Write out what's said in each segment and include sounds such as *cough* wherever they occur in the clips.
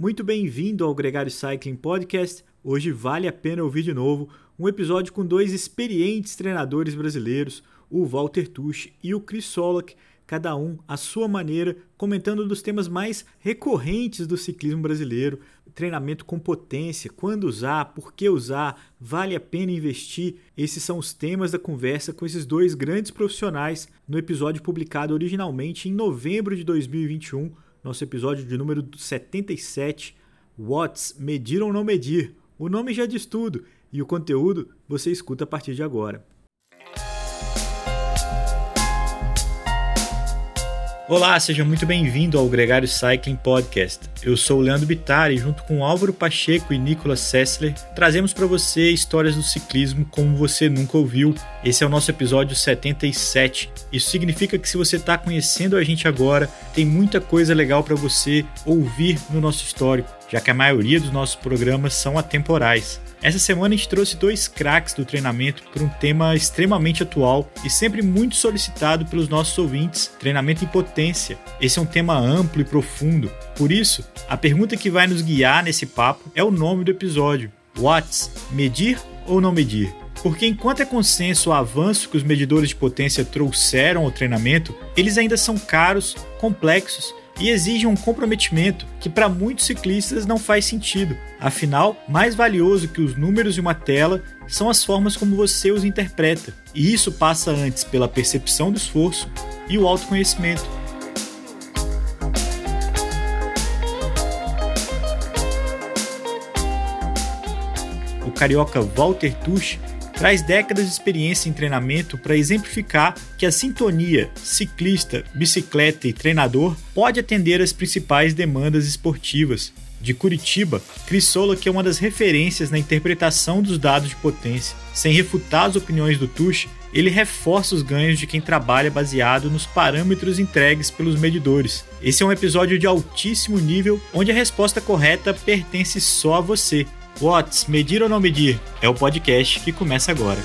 Muito bem-vindo ao Gregário Cycling Podcast. Hoje vale a pena ouvir de novo um episódio com dois experientes treinadores brasileiros, o Walter Tuch e o Chris Solak, cada um à sua maneira, comentando dos temas mais recorrentes do ciclismo brasileiro, treinamento com potência, quando usar, por que usar, vale a pena investir. Esses são os temas da conversa com esses dois grandes profissionais no episódio publicado originalmente em novembro de 2021 nosso episódio de número 77, Watts, medir ou não medir? O nome já diz tudo e o conteúdo você escuta a partir de agora. Olá, seja muito bem-vindo ao Gregário Cycling Podcast. Eu sou o Leandro Bittar e junto com Álvaro Pacheco e Nicolas Sessler, trazemos para você histórias do ciclismo como você nunca ouviu. Esse é o nosso episódio 77. Isso significa que se você está conhecendo a gente agora, tem muita coisa legal para você ouvir no nosso histórico, já que a maioria dos nossos programas são atemporais. Essa semana a gente trouxe dois craques do treinamento para um tema extremamente atual e sempre muito solicitado pelos nossos ouvintes: treinamento em potência. Esse é um tema amplo e profundo. Por isso, a pergunta que vai nos guiar nesse papo é o nome do episódio: Watts, medir ou não medir? Porque enquanto é consenso o avanço que os medidores de potência trouxeram ao treinamento, eles ainda são caros, complexos e exige um comprometimento que para muitos ciclistas não faz sentido. Afinal, mais valioso que os números de uma tela são as formas como você os interpreta, e isso passa antes pela percepção do esforço e o autoconhecimento. O carioca Walter Tuch traz décadas de experiência em treinamento para exemplificar que a sintonia ciclista, bicicleta e treinador pode atender às principais demandas esportivas. De Curitiba, Chris Sola, que é uma das referências na interpretação dos dados de potência. Sem refutar as opiniões do Tuch, ele reforça os ganhos de quem trabalha baseado nos parâmetros entregues pelos medidores. Esse é um episódio de altíssimo nível onde a resposta correta pertence só a você Watts, Medir ou Não Medir? É o podcast que começa agora.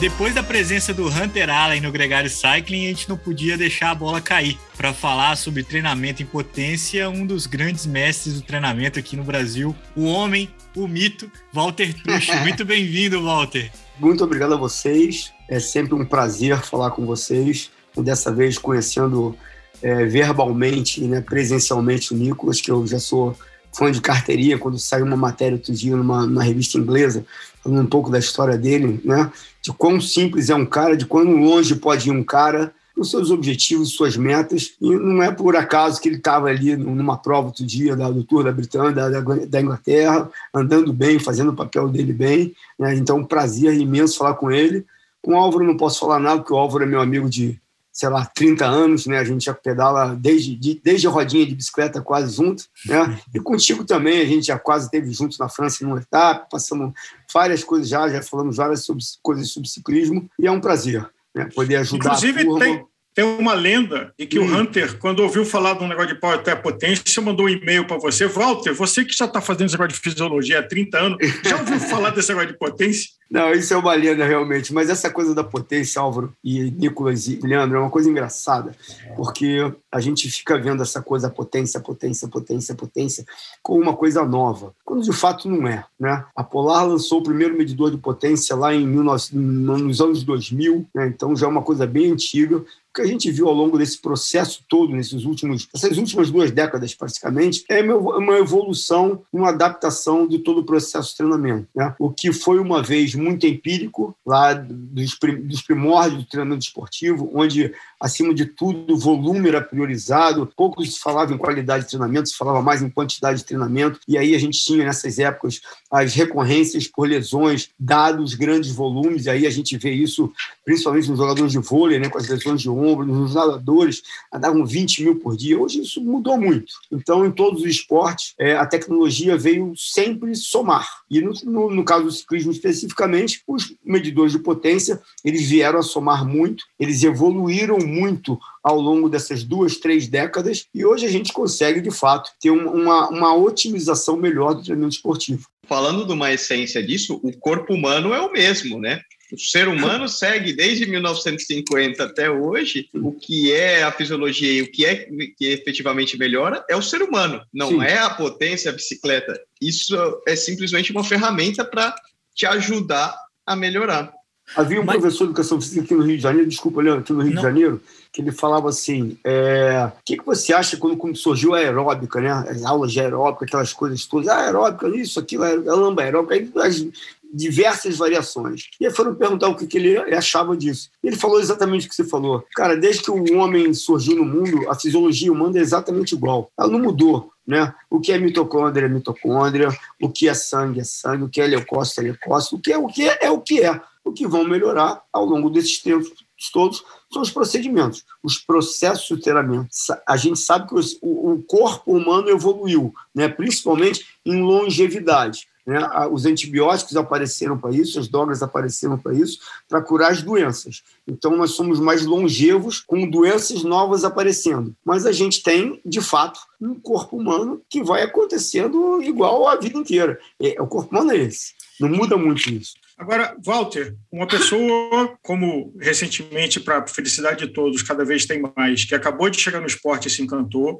Depois da presença do Hunter Allen no Gregário Cycling, a gente não podia deixar a bola cair para falar sobre treinamento em potência, um dos grandes mestres do treinamento aqui no Brasil, o homem, o mito, Walter Tuch. *laughs* Muito bem-vindo, Walter. Muito obrigado a vocês. É sempre um prazer falar com vocês dessa vez conhecendo é, verbalmente, né, presencialmente o Nicolas, que eu já sou fã de carteirinha, quando saiu uma matéria outro dia numa, numa, revista inglesa, falando um pouco da história dele, né, de quão simples é um cara, de quão longe pode ir um cara, os seus objetivos, suas metas, e não é por acaso que ele estava ali numa prova outro dia da, do Tour da Britânia, da, da, Inglaterra, andando bem, fazendo o papel dele bem, né, então um prazer imenso falar com ele. Com o Álvaro não posso falar nada, porque o Álvaro é meu amigo de sei lá, 30 anos, né? A gente já pedala desde, de, desde a rodinha de bicicleta quase junto, né? E contigo também, a gente já quase teve juntos na França numa etapa, passamos várias coisas já, já falamos várias sobre, coisas sobre ciclismo, e é um prazer né? poder ajudar Inclusive. Tem tem uma lenda e que hum. o Hunter, quando ouviu falar de um negócio de power até potência, mandou um e-mail para você. Walter, você que já está fazendo esse negócio de fisiologia há 30 anos, já ouviu falar desse negócio de potência? Não, isso é uma lenda realmente, mas essa coisa da potência, Álvaro e Nicolas e Leandro, é uma coisa engraçada, porque a gente fica vendo essa coisa potência, potência, potência, potência, como uma coisa nova, quando de fato não é. Né? A Polar lançou o primeiro medidor de potência lá em 19, nos anos 2000, né? então já é uma coisa bem antiga, que a gente viu ao longo desse processo todo, nesses últimos, essas últimas duas décadas, praticamente, é uma evolução, uma adaptação de todo o processo de treinamento. Né? O que foi uma vez muito empírico, lá dos, primórdios do treinamento esportivo, onde, acima de tudo, o volume era priorizado, pouco se falava em qualidade de treinamento, se falava mais em quantidade de treinamento, e aí a gente tinha, nessas épocas, as recorrências por lesões, dados grandes volumes, e aí a gente vê isso principalmente nos jogadores de vôlei, né, com as lesões de ombro, nos nadadores, andavam 20 mil por dia. Hoje isso mudou muito. Então, em todos os esportes, é, a tecnologia veio sempre somar. E no, no, no, caso do ciclismo especificamente, os medidores de potência, eles vieram a somar muito, eles evoluíram muito ao longo dessas duas, três décadas, e hoje a gente consegue, de fato, ter uma, uma otimização melhor do treinamento esportivo. Falando de uma essência disso, o corpo humano é o mesmo, né? O ser humano *laughs* segue desde 1950 até hoje o que é a fisiologia e o que é que efetivamente melhora é o ser humano, não Sim. é a potência, a bicicleta. Isso é simplesmente uma ferramenta para te ajudar a melhorar. Havia um Mas... professor de educação física aqui no Rio de Janeiro, desculpa, Leandro, aqui no Rio Não. de Janeiro, que ele falava assim: é, o que, que você acha quando surgiu a aeróbica, né? As aulas de aeróbica, aquelas coisas todas, ah, aeróbica, isso, aquilo, a lamba aeróbica, aí as diversas variações. E aí foram perguntar o que, que ele achava disso. Ele falou exatamente o que você falou. Cara, desde que o homem surgiu no mundo, a fisiologia humana é exatamente igual. Ela não mudou. Né? O que é mitocôndria é mitocôndria, o que é sangue é sangue, o que é leucócito é leucócito, o que é o que é, é o que é. O que vão melhorar ao longo desses tempos todos são os procedimentos, os processos de treinamento. A gente sabe que o corpo humano evoluiu, né? principalmente em longevidade. Né? Os antibióticos apareceram para isso, as drogas apareceram para isso, para curar as doenças. Então, nós somos mais longevos com doenças novas aparecendo. Mas a gente tem, de fato, um corpo humano que vai acontecendo igual a vida inteira. É, o corpo humano é esse. Não muda muito isso. Agora, Walter, uma pessoa como recentemente, para a felicidade de todos, cada vez tem mais, que acabou de chegar no esporte e se encantou,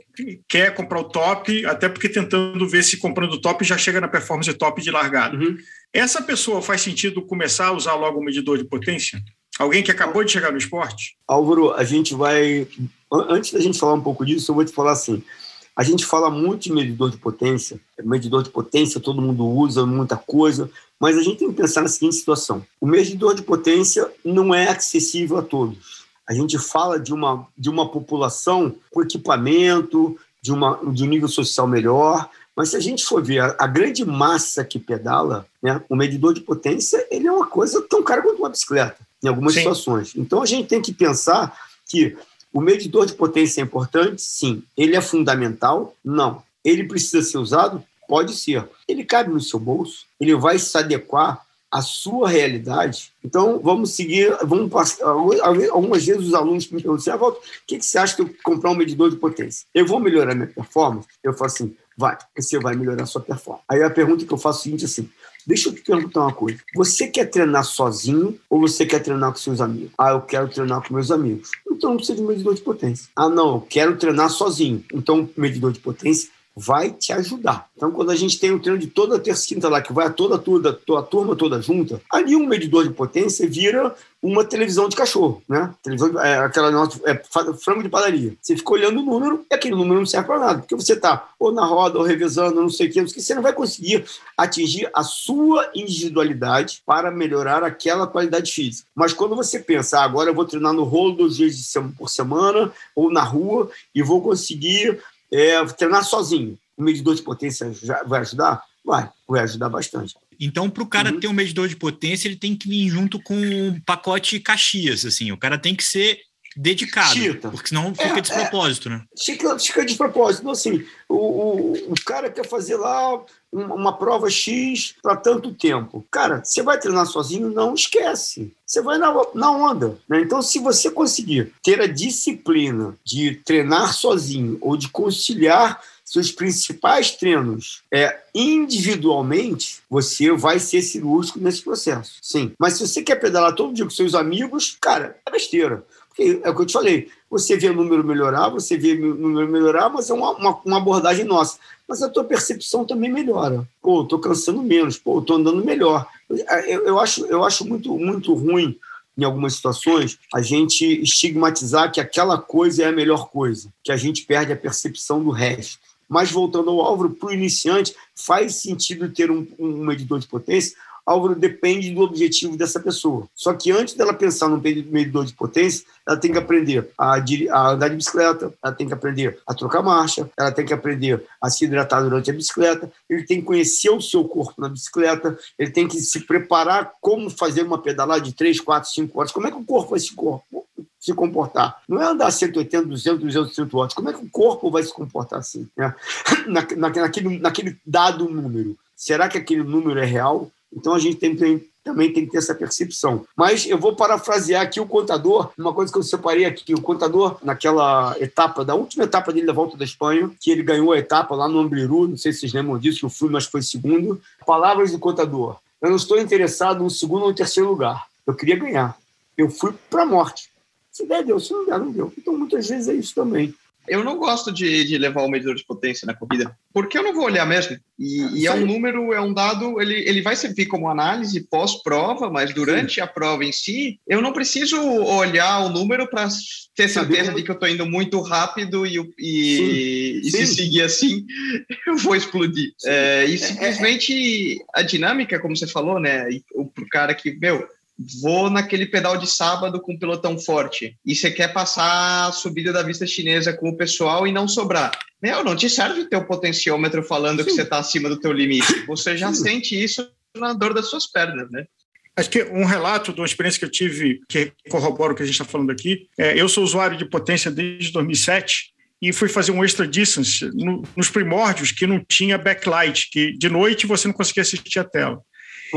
quer comprar o top, até porque tentando ver se comprando o top já chega na performance top de largada. Uhum. Essa pessoa faz sentido começar a usar logo o medidor de potência? Alguém que acabou de chegar no esporte? Álvaro, a gente vai. Antes da gente falar um pouco disso, eu vou te falar assim. A gente fala muito de medidor de potência, medidor de potência todo mundo usa, muita coisa, mas a gente tem que pensar na seguinte situação: o medidor de potência não é acessível a todos. A gente fala de uma, de uma população com equipamento, de, uma, de um nível social melhor, mas se a gente for ver a, grande massa que pedala, né, o medidor de potência ele é uma coisa tão cara quanto uma bicicleta, em algumas Sim. situações. Então a gente tem que pensar que o medidor de potência é importante? Sim. Ele é fundamental? Não. Ele precisa ser usado? Pode ser. Ele cabe no seu bolso? Ele vai se adequar à sua realidade? Então, vamos seguir, vamos passar. Algumas vezes os alunos me perguntam assim, o que, que você acha que eu comprar um medidor de potência? Eu vou melhorar minha performance? Eu falo assim, vai, você vai melhorar a sua performance. Aí a pergunta que eu faço é a seguinte assim, Deixa eu te perguntar uma coisa. Você quer treinar sozinho ou você quer treinar com seus amigos? Ah, eu quero treinar com meus amigos. Então não precisa de medidor de potência. Ah, não, eu quero treinar sozinho. Então, medidor de potência vai te ajudar. Então, quando a gente tem um treino de toda terça e quinta lá, que vai a toda turma, a turma toda junta, ali um medidor de potência vira uma televisão de cachorro, né? Televisão, é, aquela nossa, é, frango de padaria. Você fica olhando o número e aquele número não serve para nada, porque você está ou na roda, ou revezando, não sei o que, você não vai conseguir atingir a sua individualidade para melhorar aquela qualidade física. Mas quando você pensa, ah, agora eu vou treinar no rolo dois dias por semana, ou na rua, e vou conseguir é, treinar sozinho. O medidor de potência vai ajudar? Vai, vai ajudar bastante. Então, para o cara uhum. ter um medidor de potência, ele tem que vir junto com um pacote Caxias, assim. O cara tem que ser dedicado, Chita. porque senão fica é, despropósito, é, né? Fica, fica despropósito. Então, assim, o, o, o cara quer fazer lá uma prova X para tanto tempo. Cara, você vai treinar sozinho? Não esquece. Você vai na, na onda. Né? Então, se você conseguir ter a disciplina de treinar sozinho ou de conciliar seus principais treinos é individualmente, você vai ser cirúrgico nesse processo. Sim. Mas se você quer pedalar todo dia com seus amigos, cara, é besteira. É o que eu te falei. Você vê o número melhorar, você vê o número melhorar, mas é uma, uma, uma abordagem nossa. Mas a tua percepção também melhora. Pô, estou cansando menos, pô, estou andando melhor. Eu, eu, acho, eu acho muito, muito ruim em algumas situações, a gente estigmatizar que aquela coisa é a melhor coisa, que a gente perde a percepção do resto. Mas voltando ao Álvaro, para o iniciante, faz sentido ter um, um medidor de potência. Álvaro depende do objetivo dessa pessoa. Só que antes dela pensar no medidor de potência, ela tem que aprender a, a, andar de bicicleta, ela tem que aprender a trocar marcha, ela tem que aprender a se hidratar durante a bicicleta, ele tem que conhecer o seu corpo na bicicleta, ele tem que se preparar como fazer uma pedalada de 3, 4, 5 horas. Como é que o corpo vai se corpo? se comportar. Não é andar 180, 200, 200, 300 watts. Como é que o corpo vai se comportar assim? Né? Na, *laughs* na, naquele, naquele dado número. Será que aquele número é real? Então a gente tem, tem, também tem que ter essa percepção. Mas eu vou parafrasear aqui o contador, uma coisa que eu separei aqui. O contador, naquela etapa, da última etapa dele da volta da Espanha, que ele ganhou a etapa lá no Ambriru, não sei se vocês lembram disso, que o Fluminense foi segundo. Palavras do contador. Eu não estou interessado no segundo ou no terceiro lugar Eu queria ganhar. Eu fui para a morte. Se der, deu. Se não der, não deu. Então, muitas vezes é isso também. Eu não gosto de, de levar o medidor de potência na corrida, porque eu não vou olhar mesmo. E, e é um número, é um dado, ele, ele vai servir como análise pós-prova, mas durante Sim. a prova em si, eu não preciso olhar o número para ter certeza de que eu estou indo muito rápido e, e, e se seguir assim, *laughs* eu vou explodir. É, e simplesmente a dinâmica, como você falou, né? O cara que, meu, vou naquele pedal de sábado com um pelotão forte e você quer passar a subida da vista chinesa com o pessoal e não sobrar. Meu, não te serve ter o potenciômetro falando Sim. que você está acima do teu limite. Você já Sim. sente isso na dor das suas pernas, né? Acho que um relato de uma experiência que eu tive, que corrobora o que a gente está falando aqui, é, eu sou usuário de potência desde 2007 e fui fazer um extra distance no, nos primórdios que não tinha backlight, que de noite você não conseguia assistir a tela.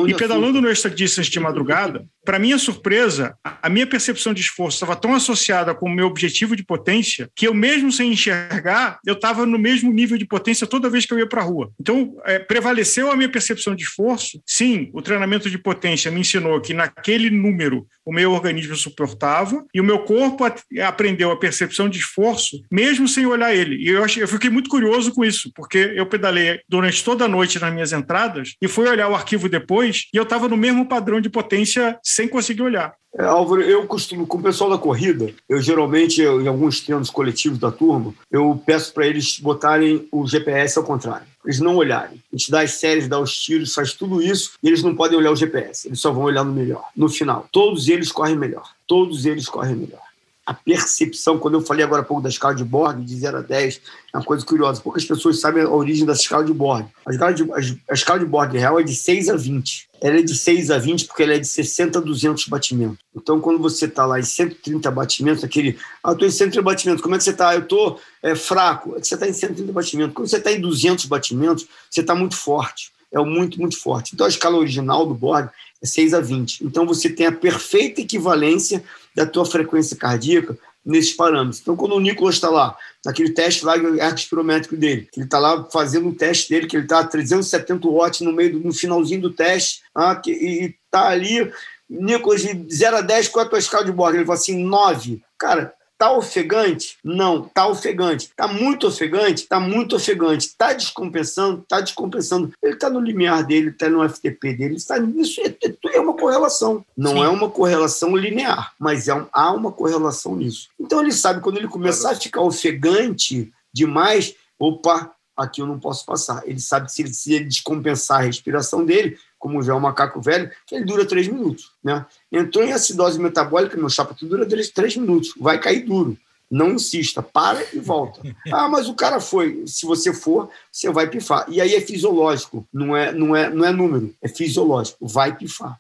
E pedalando no extra distance de madrugada, para minha surpresa, a minha percepção de esforço estava tão associada com o meu objetivo de potência que eu, mesmo sem enxergar, eu estava no mesmo nível de potência toda vez que eu ia para a rua. Então, é, prevaleceu a minha percepção de esforço. Sim, o treinamento de potência me ensinou que naquele número o meu organismo suportava e o meu corpo aprendeu a percepção de esforço, mesmo sem olhar ele. E eu, achei, eu fiquei muito curioso com isso, porque eu pedalei durante toda a noite nas minhas entradas e fui olhar o arquivo depois e eu estava no mesmo padrão de potência sem conseguir olhar. É, Álvaro, eu costumo, com o pessoal da corrida, eu geralmente, eu, em alguns treinos coletivos da turma, eu peço para eles botarem o GPS ao contrário. Eles não olharem. A gente dá as séries, dá os tiros, faz tudo isso e eles não podem olhar o GPS. Eles só vão olhar no melhor, no final. Todos eles correm melhor. Todos eles correm melhor a percepção, quando eu falei agora há pouco da escala de Borg, de 0 a 10, é uma coisa curiosa. Poucas pessoas sabem a origem da escala de Borg. A escala de, a escala de Borg real é de 6 a 20. Ela é de 6 a 20 porque ela é de 60 a 200 batimentos. Então, quando você está lá em 130 batimentos, aquele. Ah, eu estou em 130 batimentos, como é que você está? Eu estou é, fraco. É você está em 130 batimentos. Quando você está em 200 batimentos, você está muito forte. É muito, muito forte. Então, a escala original do Borg é 6 a 20. Então, você tem a perfeita equivalência da tua frequência cardíaca nesses parâmetros. Então, quando o Nicolas está lá, naquele teste lá espirométrico dele, que ele está lá fazendo um teste dele, que ele está a 370 watts no meio do, no finalzinho do teste, ah, que, e está ali, Nicolas, de 0 a 10, qual é a tua escala de bordo? Ele fala assim, 9. Cara, Tá ofegante? Não, tá ofegante. Tá muito ofegante? Tá muito ofegante. Tá descompensando? Tá descompensando. Ele tá no limiar dele, tá no FTP dele, está nisso. É, é, é uma correlação. Não Sim. é uma correlação linear, mas é um, há uma correlação nisso. Então ele sabe quando ele começar a ficar ofegante demais, opa, aqui eu não posso passar. Ele sabe que se ele, se ele descompensar a respiração dele, como já é um macaco velho, que ele dura três minutos. Né? Entrou em acidose metabólica, meu chapa, tu dura três minutos, vai cair duro. Não insista, para e volta. *laughs* Ah, mas o cara foi. Se você for, você vai pifar. E aí é fisiológico, não é, não é, não é número, é fisiológico, vai pifar.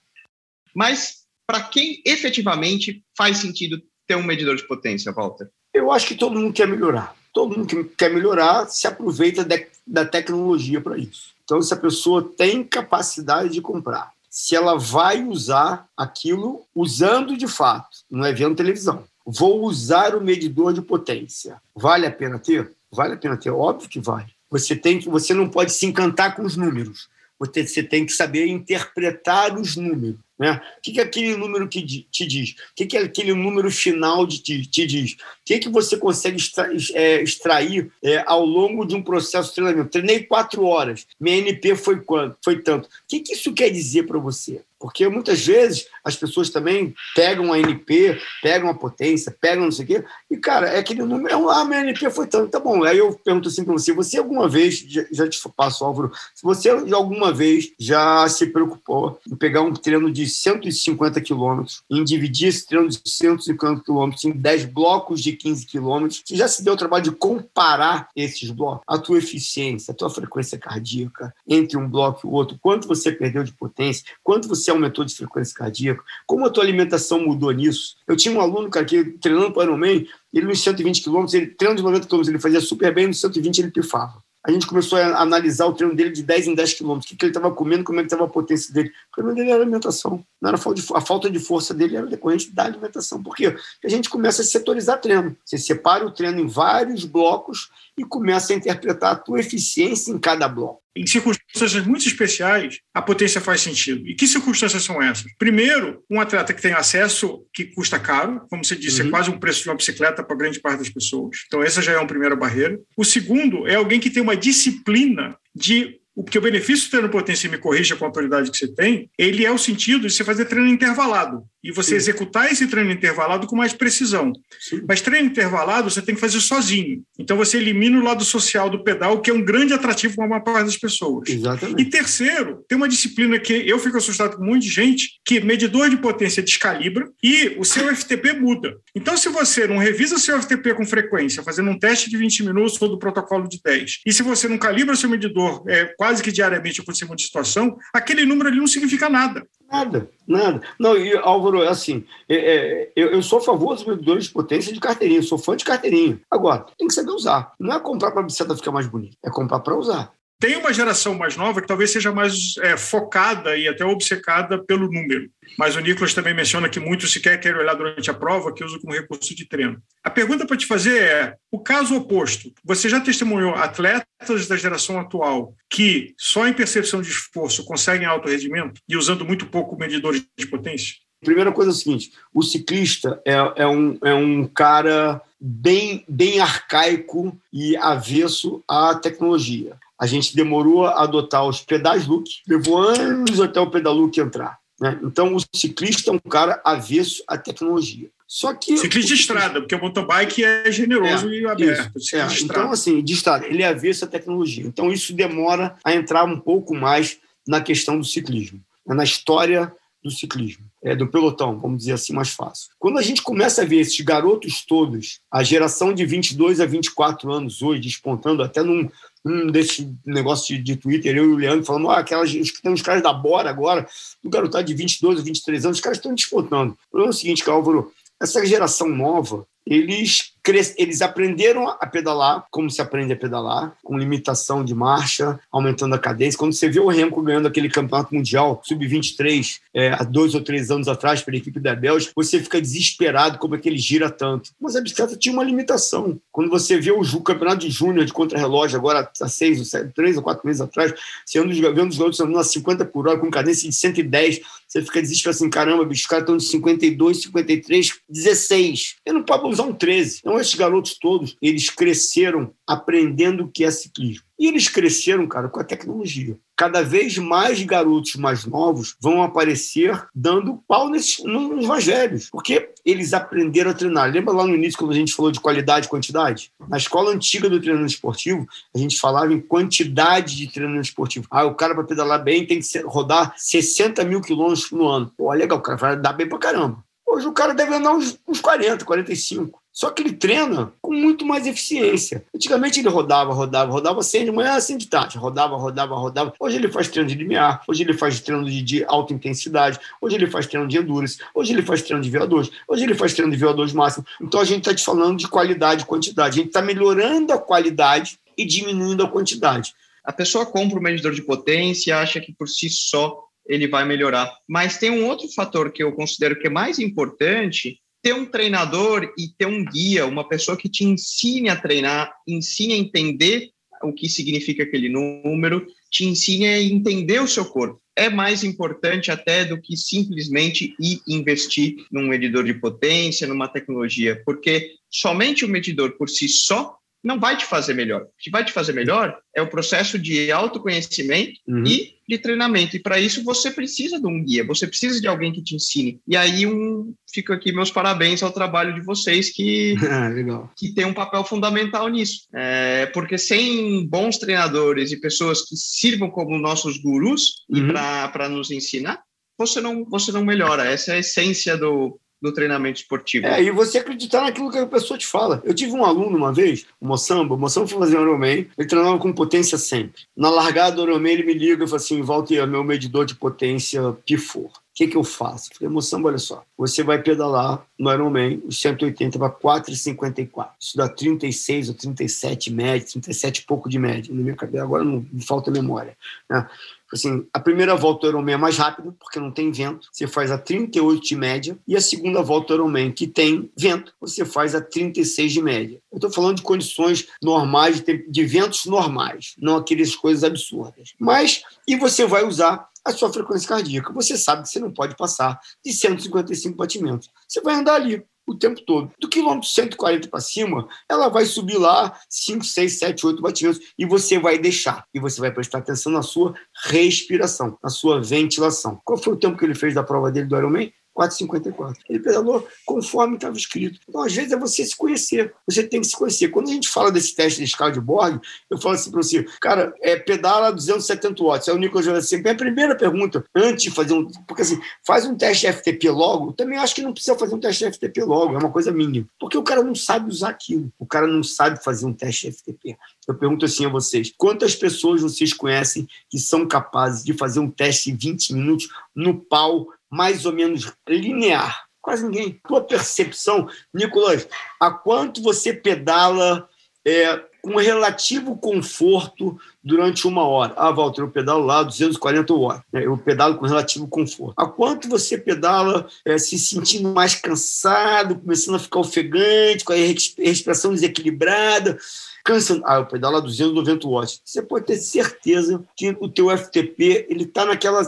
Mas para quem efetivamente faz sentido ter um medidor de potência, Walter? Eu acho que todo mundo quer melhorar. Todo mundo que quer melhorar se aproveita da tecnologia para isso. Então, se a pessoa tem capacidade de comprar, se ela vai usar aquilo usando de fato, não é vendo televisão. Vou usar o medidor de potência. Vale a pena ter? Vale a pena ter, óbvio que vale. Você tem que, você não pode se encantar com os números. Você, tem que saber interpretar os números. Né? O que, que aquele número que te diz? O que, que aquele número final de te, te diz? O que, que você consegue extrair, é, extrair é, ao longo de um processo de treinamento? Treinei quatro horas, minha NP foi quanto? Foi tanto. O que, que isso quer dizer para você? Porque muitas vezes as pessoas também pegam a NP, pegam a potência, pegam não sei o quê, e, cara, é aquele número, é ah, minha NP foi tanto, tá bom. Aí eu pergunto assim para você, você alguma vez, já, já te passo, Álvaro, se você alguma vez já se preocupou em pegar um treino de 150 quilômetros, em dividir esse treino de 150 quilômetros em 10 blocos de 15 quilômetros, você já se deu o trabalho de comparar esses blocos, a tua eficiência, a tua frequência cardíaca entre um bloco e o outro, quanto você perdeu de potência, quanto você aumentou de frequência cardíaca, como a tua alimentação mudou nisso. Eu tinha um aluno, cara, que treinando para o Ironman, ele nos 120 quilômetros, ele treinando de 90 quilômetros, ele fazia super bem, nos 120 ele pifava. A gente começou a analisar o treino dele de 10 em 10 quilômetros, o que, que ele estava comendo, como é que estava a potência dele. O problema dele era a alimentação. Não era a, falta de, a falta de força dele era decorrente da alimentação. Por quê? Porque a gente começa a setorizar treino. Você separa o treino em vários blocos e começa a interpretar a tua eficiência em cada bloco. Em circunstâncias muito especiais, a potência faz sentido. E que circunstâncias são essas? Primeiro, um atleta que tem acesso que custa caro, como você disse, é uhum. é quase um preço de uma bicicleta para grande parte das pessoas. Então, essa já é uma primeira barreira. O segundo é alguém que tem uma disciplina de o que o benefício do treino potência me corrija com a autoridade que você tem, ele é o sentido de você fazer treino intervalado e você Sim. executar esse treino intervalado com mais precisão. Sim. Mas treino intervalado você tem que fazer sozinho. Então você elimina o lado social do pedal, que é um grande atrativo para uma parte das pessoas. Exatamente. E terceiro, tem uma disciplina que eu fico assustado com um monte de gente, que medidor de potência descalibra e o seu FTP muda. Então se você não revisa seu FTP com frequência, fazendo um teste de 20 minutos ou do protocolo de 10, e se você não calibra seu medidor é, quase que diariamente por cima de situação, aquele número ali não significa nada. Nada, nada. Não, e Álvaro, assim, é, é, eu, eu, sou a favor dos medidores de potência de carteirinha, sou fã de carteirinha. Agora, tem que saber usar. Não é comprar para a bicicleta ficar mais bonita, é comprar para usar. Tem uma geração mais nova que talvez seja mais é, focada e até obcecada pelo número. Mas o Nicolas também menciona que muitos sequer querem olhar durante a prova, que usa como recurso de treino. A pergunta para te fazer é: o caso oposto. Você já testemunhou atletas da geração atual que só em percepção de esforço conseguem alto rendimento e usando muito pouco medidores de potência? Primeira coisa é a seguinte: o ciclista é, é, um, é um cara bem, bem arcaico e avesso à tecnologia. A gente demorou a adotar os pedais look, levou anos até o pedal entrar. Né? Então, o ciclista é um cara avesso à tecnologia. Só que ciclista de estrada, porque o mountain bike é generoso é, e aberto. É, então, assim, de estrada, ele é avesso à tecnologia. Então, isso demora a entrar um pouco mais na questão do ciclismo, né? na história do ciclismo, é, do pelotão, vamos dizer assim, mais fácil. Quando a gente começa a ver esses garotos todos, a geração de 22 a 24 anos hoje, despontando até num, um desse negócio de, de, Twitter, eu e o Leandro falando, ah, aquelas, tem uns caras da Bora agora, o garotado de 22 ou 23 anos, os caras estão disputando. O problema é o seguinte, Álvaro, essa geração nova, eles, eles aprenderam a pedalar como se aprende a pedalar, com limitação de marcha, aumentando a cadência. Quando você vê o Renko ganhando aquele campeonato mundial sub-23 é, há dois ou três anos atrás pela equipe da Bélgica, você fica desesperado como é que ele gira tanto. Mas a bicicleta tinha uma limitação. Quando você vê o, o campeonato de júnior de contra-relógio agora há seis, ou sete, três ou quatro meses atrás, você anda vendo os garotos andando a 50 por hora com cadência de 110, você fica desesperado assim, caramba, os caras estão de 52, 53, 16. Eu não posso usar um 13. Então, esses garotos todos, eles cresceram aprendendo o que é ciclismo. E eles cresceram, cara, com a tecnologia. Cada vez mais garotos mais novos vão aparecer dando pau nesses, nos mais velhos, porque eles aprenderam a treinar. Lembra lá no início, quando a gente falou de qualidade e quantidade? Na escola antiga do treinamento esportivo, a gente falava em quantidade de treinamento esportivo. Ah, o cara, para pedalar bem, tem que rodar 60 mil quilômetros no ano. Pô, legal, o cara vai dar bem pra caramba. Hoje o cara deve andar uns, uns 40, 45. Só que ele treina com muito mais eficiência. Antigamente ele rodava, rodava, rodava, sem de manhã, sem de tarde. Rodava, rodava, rodava. Hoje ele faz treino de limiar, hoje ele faz treino de, de alta intensidade, hoje ele faz treino de endurance, hoje ele faz treino de VO2, hoje ele faz treino de VO2 máximo. Então a gente está te falando de qualidade e quantidade. A gente está melhorando a qualidade e diminuindo a quantidade. A pessoa compra o medidor de potência, acha que por si só ele vai melhorar. Mas tem um outro fator que eu considero que é mais importante, ter um treinador e ter um guia, uma pessoa que te ensine a treinar, ensine a entender o que significa aquele número, te ensine a entender o seu corpo. É mais importante até do que simplesmente ir investir num medidor de potência, numa tecnologia, porque somente o medidor por si só não vai te fazer melhor. O que vai te fazer melhor é o processo de autoconhecimento uhum. e de treinamento. E para isso você precisa de um guia, você precisa de alguém que te ensine. E aí um, fico aqui meus parabéns ao trabalho de vocês que, *laughs* ah, que tem um papel fundamental nisso. É, porque sem bons treinadores e pessoas que sirvam como nossos gurus uhum. para nos ensinar, você não, você não melhora. Essa é a essência do, do treinamento esportivo. É, e você acreditar naquilo que a pessoa te fala. Eu tive um aluno uma vez, o Moçamba, o Moçamba foi fazer Ironman, ele treinava com potência sempre. Na largada do Ironman, ele me liga e fala assim, Walter, meu medidor de potência pifou. O que, que eu faço? Eu falei, Moçamba, olha só, você vai pedalar no Ironman os 180 para 4,54. Isso dá 36 ou 37 média, 37 e pouco de média. Na minha cabeça, agora não me falta memória. Né? Assim, a primeira volta do Ironman é mais rápida, porque não tem vento, você faz a 38 de média, e a segunda volta do Ironman, que tem vento, você faz a 36 de média. Eu estou falando de condições normais, de, ventos normais, não aquelas coisas absurdas. Mas, e você vai usar a sua frequência cardíaca. Você sabe que você não pode passar de 155 batimentos. Você vai andar ali o tempo todo. Do quilômetro 140 para cima, ela vai subir lá 5, 6, 7, 8 batimentos e você vai deixar. E você vai prestar atenção na sua respiração, na sua ventilação. Qual foi o tempo que ele fez da prova dele do Ironman? 4,54. Ele pedalou conforme estava escrito. Então, às vezes, é você se conhecer. Você tem que se conhecer. Quando a gente fala desse teste de escala de Borg, eu falo assim para você, cara, é, pedala 270 watts. Aí o Nicolas vai assim, é a primeira pergunta, antes de fazer um... Porque assim, faz um teste FTP logo, também acho que não precisa fazer um teste FTP logo, é uma coisa mínima. Porque o cara não sabe usar aquilo. O cara não sabe fazer um teste FTP. Eu pergunto assim a vocês, quantas pessoas vocês conhecem que são capazes de fazer um teste em 20 minutos no pau mais ou menos linear? Quase ninguém. Tua percepção, Nicolas, a quanto você pedala é, com relativo conforto durante uma hora. Ah, Walter, eu pedalo lá 240 horas. Né? Eu pedalo com relativo conforto. A quanto você pedala é, se sentindo mais cansado, começando a ficar ofegante, com a respiração desequilibrada? cansando. Ah, eu pedalo a 290 watts. Você pode ter certeza que o teu FTP ele está naquela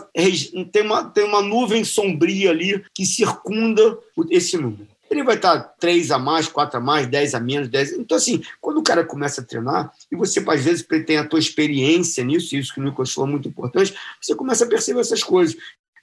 tem uma tem uma nuvem sombria ali que circunda esse número ele vai estar 3 a mais, 4 a mais, 10 a menos, 10. Então, assim, quando o cara começa a treinar, e você, às vezes, tem a tua experiência nisso, isso que o Nicolas falou é muito importante, você começa a perceber essas coisas.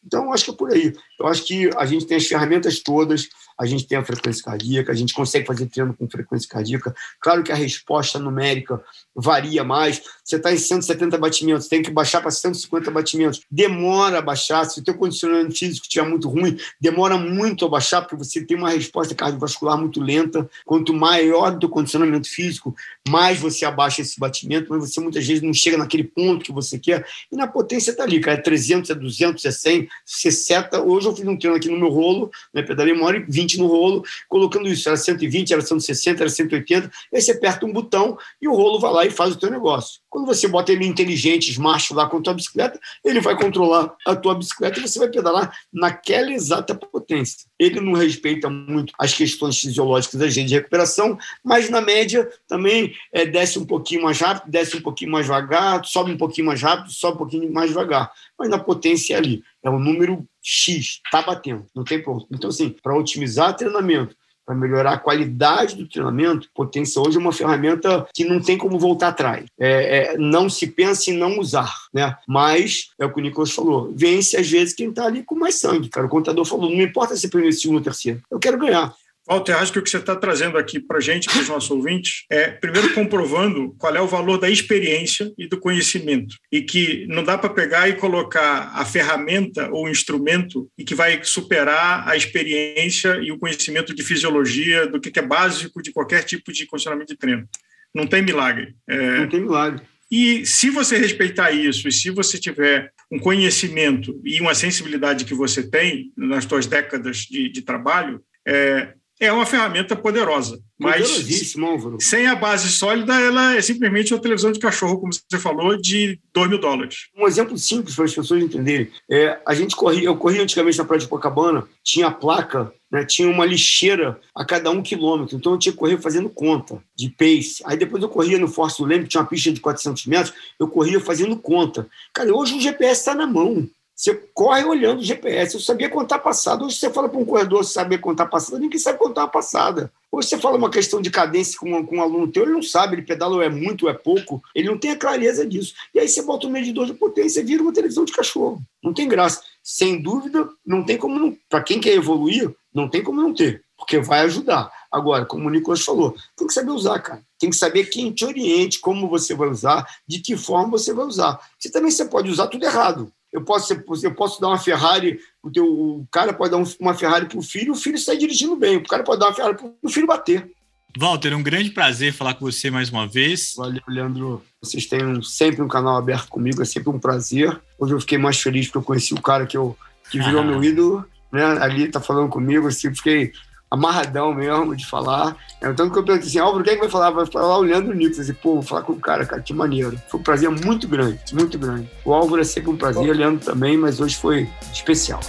Então, acho que é por aí. Eu acho que a gente tem as ferramentas todas, a gente tem a frequência cardíaca, a gente consegue fazer treino com frequência cardíaca. Claro que a resposta numérica varia mais. Você está em 170 batimentos, tem que baixar para 150 batimentos. Demora a baixar. Se o teu condicionamento físico estiver muito ruim, demora muito a baixar, porque você tem uma resposta cardiovascular muito lenta. Quanto maior o teu condicionamento físico, mais você abaixa esse batimento, mas você muitas vezes não chega naquele ponto que você quer. E na potência está ali, cara. É 300, é 200, é 100, 60. Hoje eu fiz um treino aqui no meu rolo, né, pedalei uma hora e 20 no rolo, colocando isso. Era 120, era 160, era 180. Aí você aperta um botão e o rolo vai lá e faz o teu negócio. Quando você bota ele inteligente, smart lá com a tua bicicleta, ele vai controlar a tua bicicleta e você vai pedalar naquela exata potência. Ele não respeita muito as questões fisiológicas da gente de recuperação, mas na média também é, desce um pouquinho mais rápido, desce um pouquinho mais devagar, sobe um pouquinho mais rápido, sobe um pouquinho mais devagar. Mas na potência é ali. É um número X, está batendo, não tem pronto. Então, assim, para otimizar treinamento, para melhorar a qualidade do treinamento, potência hoje é uma ferramenta que não tem como voltar atrás. É, é, não se pensa em não usar, né? Mas, é o que o Nicolas falou, vence às vezes quem está ali com mais sangue, cara. O contador falou, não importa se é primeiro, segundo ou terceiro, eu quero ganhar. Walter, acho que o que você está trazendo aqui para a gente, para os nossos ouvintes, é primeiro comprovando qual é o valor da experiência e do conhecimento. E que não dá para pegar e colocar a ferramenta ou instrumento e que vai superar a experiência e o conhecimento de fisiologia, do que é básico de qualquer tipo de condicionamento de treino. Não tem milagre. É... Não tem milagre. E se você respeitar isso, e se você tiver um conhecimento e uma sensibilidade que você tem nas suas décadas de, de trabalho, é, é uma ferramenta poderosa. Mas sem a base sólida, ela é simplesmente uma televisão de cachorro, como você falou, de 2 mil dólares. Um exemplo simples para as pessoas entenderem. É, a gente corria, eu corria antigamente na Praia de Copacabana, tinha placa, né, tinha uma lixeira a cada um quilômetro, então eu tinha que correr fazendo conta de pace. Aí depois eu corria no Force Leme, que tinha uma pista de 400 metros, eu corria fazendo conta. Cara, hoje o GPS está na mão. Você corre olhando o GPS. Eu sabia contar passada. Hoje você fala para um corredor saber contar passada, ninguém sabe contar uma passada. Hoje você fala uma questão de cadência com, com um aluno teu, ele não sabe, ele pedala ou é muito ou é pouco, ele não tem a clareza disso. E aí você bota um medidor de potência e vira uma televisão de cachorro. Não tem graça. Sem dúvida, não tem como não. Para quem quer evoluir, não tem como não ter, porque vai ajudar. Agora, como o Nicolas falou, tem que saber usar, cara. Tem que saber quem te oriente, como você vai usar, de que forma você vai usar. Você também você pode usar tudo errado. Eu posso, eu posso dar uma Ferrari, o, teu, o cara pode dar uma Ferrari para o filho, o filho sai dirigindo bem. O cara pode dar uma Ferrari para o filho bater. Walter, é um grande prazer falar com você mais uma vez. Valeu, Leandro. Vocês têm sempre um canal aberto comigo, é sempre um prazer. Hoje eu fiquei mais feliz porque eu conheci o cara que, eu, que virou *laughs* meu ídolo, né? Ali tá falando comigo, assim, fiquei amarradão mesmo de falar. Tanto que eu perguntei assim, Álvaro, quem é que vai falar? Vai falar o Leandro Nicolas. E, pô, vou falar com o cara, cara, que maneiro. Foi um prazer muito grande, muito grande. O Álvaro é sempre um prazer, o Leandro também, mas hoje foi especial.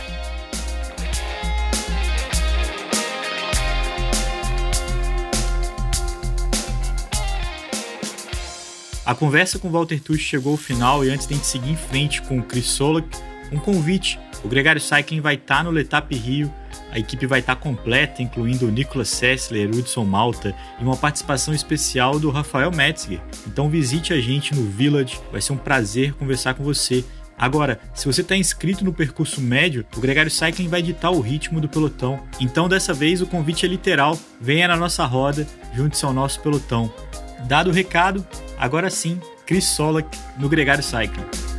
A conversa com Walter Tuch chegou ao final e antes de a gente seguir em frente com o Chris Solak, um convite. O Gregário Cycling vai estar no Letap Rio, a equipe vai estar completa, incluindo o Nicolas Sessler, Hudson Malta e uma participação especial do Rafael Metzger. Então visite a gente no Village, vai ser um prazer conversar com você. Agora, se você está inscrito no percurso médio, o Gregário Cycling vai ditar o ritmo do pelotão. Então, dessa vez, o convite é literal: venha na nossa roda, junte-se ao nosso pelotão. Dado o recado, agora sim, Chris Solak no Gregário Cycling.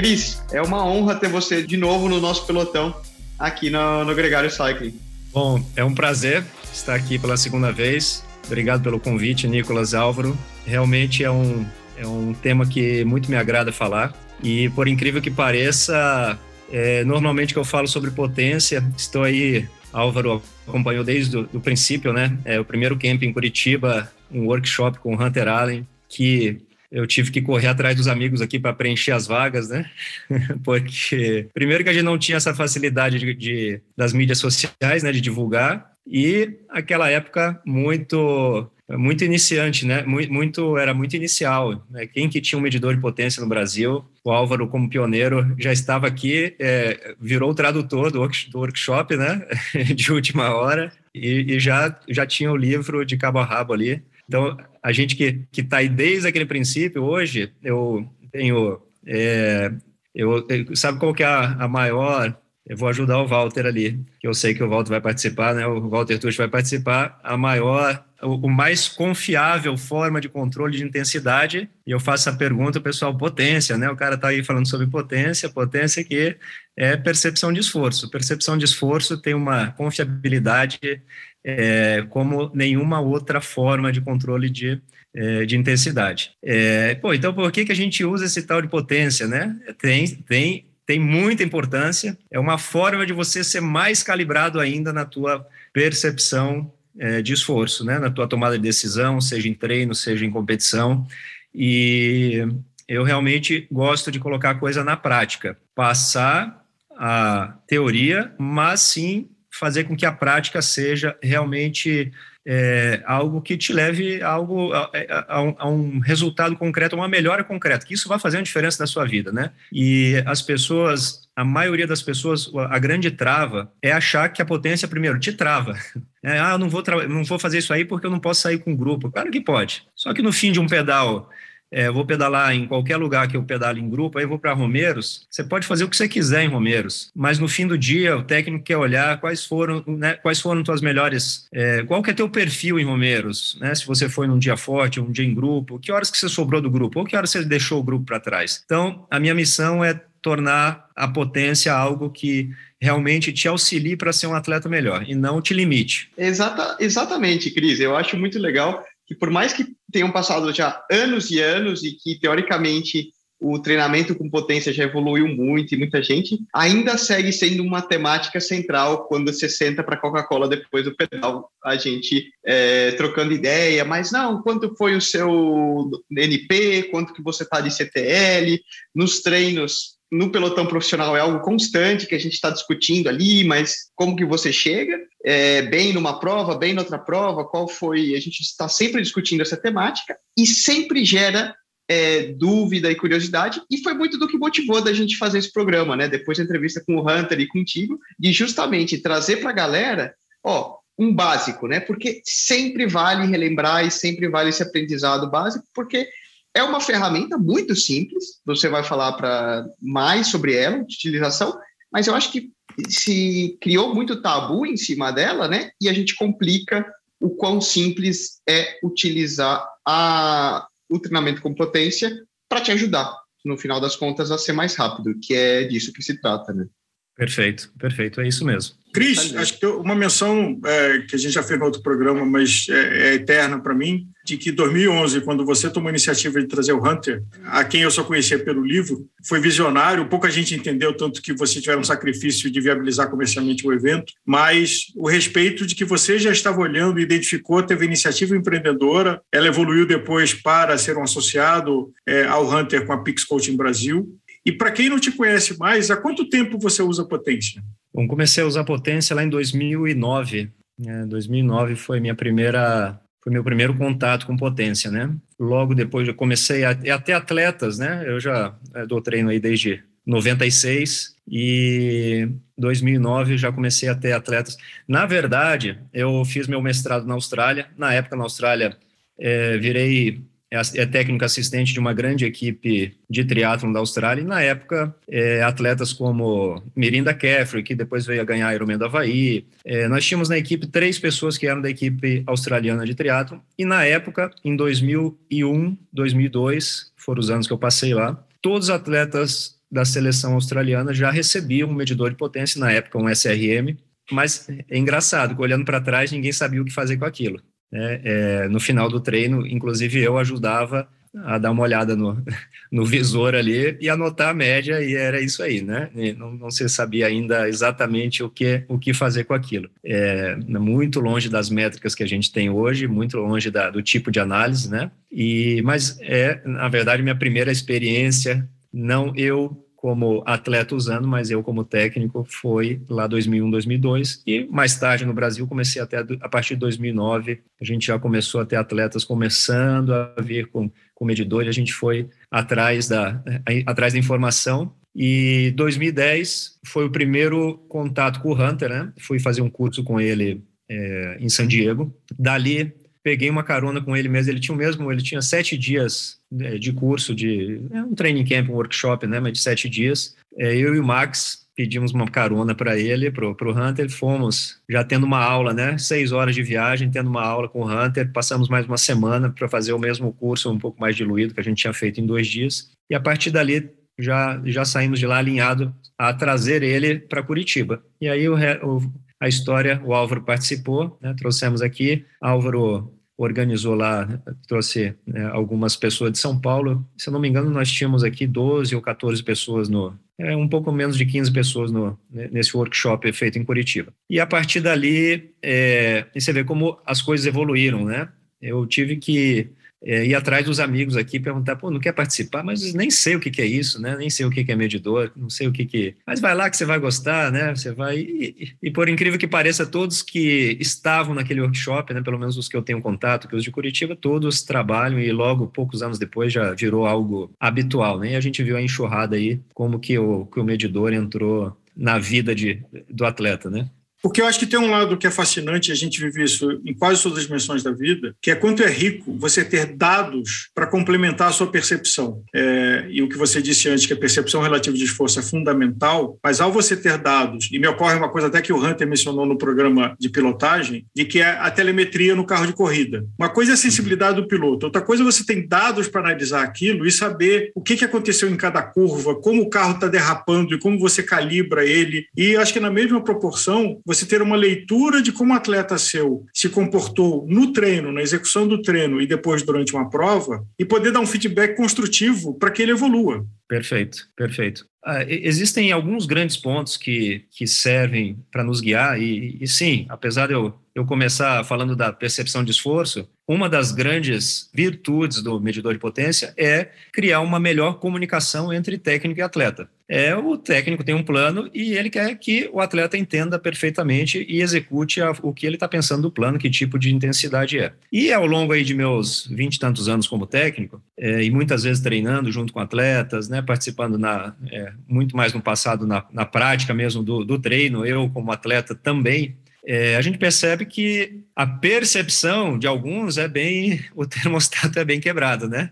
Cris, é uma honra ter você de novo no nosso pelotão aqui no, no Gregário Cycling. Bom, é um prazer estar aqui pela segunda vez. Obrigado pelo convite, Nicolas Álvaro. Realmente é um, é um tema que muito me agrada falar. E por incrível que pareça, é, normalmente que eu falo sobre potência, estou aí Álvaro acompanhou desde o princípio, né? É o primeiro camp em Curitiba, um workshop com o Hunter Allen, que eu tive que correr atrás dos amigos aqui para preencher as vagas, né? *laughs* Porque primeiro que a gente não tinha essa facilidade de, de, das mídias sociais, né, de divulgar, e aquela época muito muito iniciante, né? Muito, era muito inicial. Né? Quem que tinha um medidor de potência no Brasil? O Álvaro, como pioneiro, já estava aqui, é, virou o tradutor do, workshop, né? *laughs* de última hora e, e, já já tinha o livro de cabo a rabo ali. Então, a gente que está aí desde aquele princípio, hoje eu tenho é, eu, sabe qual que é a, a maior eu vou ajudar o Walter ali, que eu sei que o Walter vai participar, né? O Walter Tuch vai participar. A maior, o, mais confiável forma de controle de intensidade. E eu faço a pergunta, pessoal, potência, né? O cara está aí falando sobre potência, potência que é percepção de esforço. Percepção de esforço tem uma confiabilidade é, como nenhuma outra forma de controle de é, de intensidade. É, pô, então por que, que a gente usa esse tal de potência, né? Tem, tem tem muita importância. É uma forma de você ser mais calibrado ainda na tua percepção é, de esforço, né? Na tua tomada de decisão, seja em treino, seja em competição. E eu realmente gosto de colocar a coisa na prática, passar a teoria, mas sim fazer com que a prática seja realmente é, algo que te leve a, algo, a, a, um, a, um, resultado concreto, uma melhora concreta, que isso vai fazer uma diferença na sua vida, né? E as pessoas, a maioria das pessoas, a grande trava é achar que a potência, primeiro, te trava. *laughs* É, ah, não vou, não vou fazer isso aí porque eu não posso sair com o grupo. Claro que pode. Só que no fim de um pedal é, vou pedalar em qualquer lugar que eu pedale em grupo, aí eu vou para Romeiros, você pode fazer o que você quiser em Romeiros, mas no fim do dia o técnico quer olhar quais foram, né, quais foram tuas melhores, é, qual que é teu perfil em Romeiros, né, se você foi num dia forte, um dia em grupo, que horas que você sobrou do grupo, ou que horas você deixou o grupo para trás. Então, a minha missão é tornar a potência algo que realmente te auxilie para ser um atleta melhor e não te limite. Exata, exatamente, Cris. Eu acho muito legal que por mais que tenham passado já anos e anos e que teoricamente o treinamento com potência já evoluiu muito e muita gente, ainda segue sendo uma temática central quando você senta para Coca-Cola depois do pedal, a gente é, trocando ideia, mas não, quanto foi o seu NP, quanto que você está de CTL, nos treinos no pelotão profissional é algo constante que a gente está discutindo ali, mas como que você chega é, bem numa prova, bem noutra prova, qual foi? A gente está sempre discutindo essa temática e sempre gera é, dúvida e curiosidade, e foi muito do que motivou da gente fazer esse programa, né? Depois da entrevista com o Hunter e contigo, de justamente trazer para a galera, ó, um básico, né? Porque sempre vale relembrar e sempre vale esse aprendizado básico, porque é uma ferramenta muito simples, você vai falar para mais sobre ela, de utilização, mas eu acho que se criou muito tabu em cima dela, né? E a gente complica o quão simples é utilizar a, o treinamento com potência para te ajudar, no final das contas, a ser mais rápido, que é disso que se trata, né? Perfeito, perfeito, é isso mesmo. Cris, acho que uma menção é, que a gente já fez no outro programa, mas é, é eterna para mim, de que 2011, quando você tomou a iniciativa de trazer o Hunter, a quem eu só conhecia pelo livro, foi visionário. Pouca gente entendeu tanto que você tiver um sacrifício de viabilizar comercialmente o evento, mas o respeito de que você já estava olhando, identificou, teve iniciativa empreendedora, ela evoluiu depois para ser um associado é, ao Hunter com a Pix Coaching Brasil. E para quem não te conhece mais, há quanto tempo você usa potência? Bom, comecei a usar potência lá em 2009. É, 2009 foi minha primeira foi meu primeiro contato com potência, né? Logo depois eu comecei a, até atletas, né? Eu já é, dou treino aí desde 96 e 2009 já comecei a ter atletas. Na verdade, eu fiz meu mestrado na Austrália. Na época na Austrália é, virei é, é técnico assistente de uma grande equipe de triatlon da Austrália, e na época, é, atletas como Mirinda Caffrey, que depois veio a ganhar Ironman do Havaí, é, nós tínhamos na equipe três pessoas que eram da equipe australiana de triatlon, e na época, em 2001, 2002, foram os anos que eu passei lá, todos os atletas da seleção australiana já recebiam um medidor de potência, na época um SRM, mas é engraçado, olhando para trás, ninguém sabia o que fazer com aquilo. Né? É, no final do treino, inclusive eu ajudava a dar uma olhada no, *laughs* no visor ali e anotar a média, e era isso aí, né? Não, não se sabia ainda exatamente o que, o que fazer com aquilo. É, muito longe das métricas que a gente tem hoje, muito longe da, do tipo de análise, né? E, mas é, na verdade, minha primeira experiência, não eu como atleta usando, mas eu como técnico foi lá 2001, 2002 e mais tarde no Brasil comecei até a partir de 2009 a gente já começou a ter atletas começando a vir com, com medidor e a gente foi atrás da atrás da informação e 2010 foi o primeiro contato com o Hunter, né? Fui fazer um curso com ele é, em San Diego. Dali peguei uma carona com ele mesmo. Ele tinha o mesmo, ele tinha sete dias né, de curso, de é um training camp, um workshop, né, mas de sete dias. É, eu e o Max pedimos uma carona para ele, para o Hunter, fomos já tendo uma aula, né, seis horas de viagem, tendo uma aula com o Hunter, passamos mais uma semana para fazer o mesmo curso, um pouco mais diluído, que a gente tinha feito em dois dias, e a partir dali já, já saímos de lá alinhado a trazer ele para Curitiba. E aí o, o a história, o Álvaro participou, né, trouxemos aqui, Álvaro organizou lá, trouxe né, algumas pessoas de São Paulo, se eu não me engano nós tínhamos aqui 12 ou 14 pessoas no, é, um pouco menos de 15 pessoas no, né, nesse workshop feito em Curitiba. E a partir dali, é, você vê como as coisas evoluíram, né? Eu tive que é, ir atrás dos amigos aqui perguntar, pô, não quer participar? Mas nem sei o que, que é isso, né? Nem sei o que, que é medidor, não sei o que que... Mas vai lá que você vai gostar, né? Você vai... E, e, por incrível que pareça, todos que estavam naquele workshop, né? Pelo menos os que eu tenho contato, que os de Curitiba, todos trabalham e logo, poucos anos depois, já virou algo habitual, né? E a gente viu a enxurrada aí, como que o, que o medidor entrou na vida de, do atleta, né? Porque eu acho que tem um lado que é fascinante, a gente vive isso em quase todas as dimensões da vida, que é quanto é rico você ter dados para complementar a sua percepção. É, e o que você disse antes, que a percepção relativa de esforço é fundamental, mas ao você ter dados, e me ocorre uma coisa até que o Hunter mencionou no programa de pilotagem, de que é a telemetria no carro de corrida. Uma coisa é a sensibilidade do piloto, outra coisa é você tem dados para analisar aquilo e saber o que, que aconteceu em cada curva, como o carro está derrapando e como você calibra ele. E acho que na mesma proporção, você ter uma leitura de como o atleta seu se comportou no treino, na execução do treino e depois durante uma prova, e poder dar um feedback construtivo para que ele evolua. Perfeito, perfeito. Ah, existem alguns grandes pontos que, que servem para nos guiar, e, e sim, apesar de eu, eu começar falando da percepção de esforço, uma das grandes virtudes do medidor de potência é criar uma melhor comunicação entre técnico e atleta. É o técnico tem um plano e ele quer que o atleta entenda perfeitamente e execute a, o que ele está pensando do plano, que tipo de intensidade é. E ao longo aí de meus vinte e tantos anos como técnico é, e muitas vezes treinando junto com atletas, né, participando na, é, muito mais no passado na, na prática mesmo do, do treino, eu como atleta também é, a gente percebe que a percepção de alguns é bem, *laughs* o termostato é bem quebrado, né?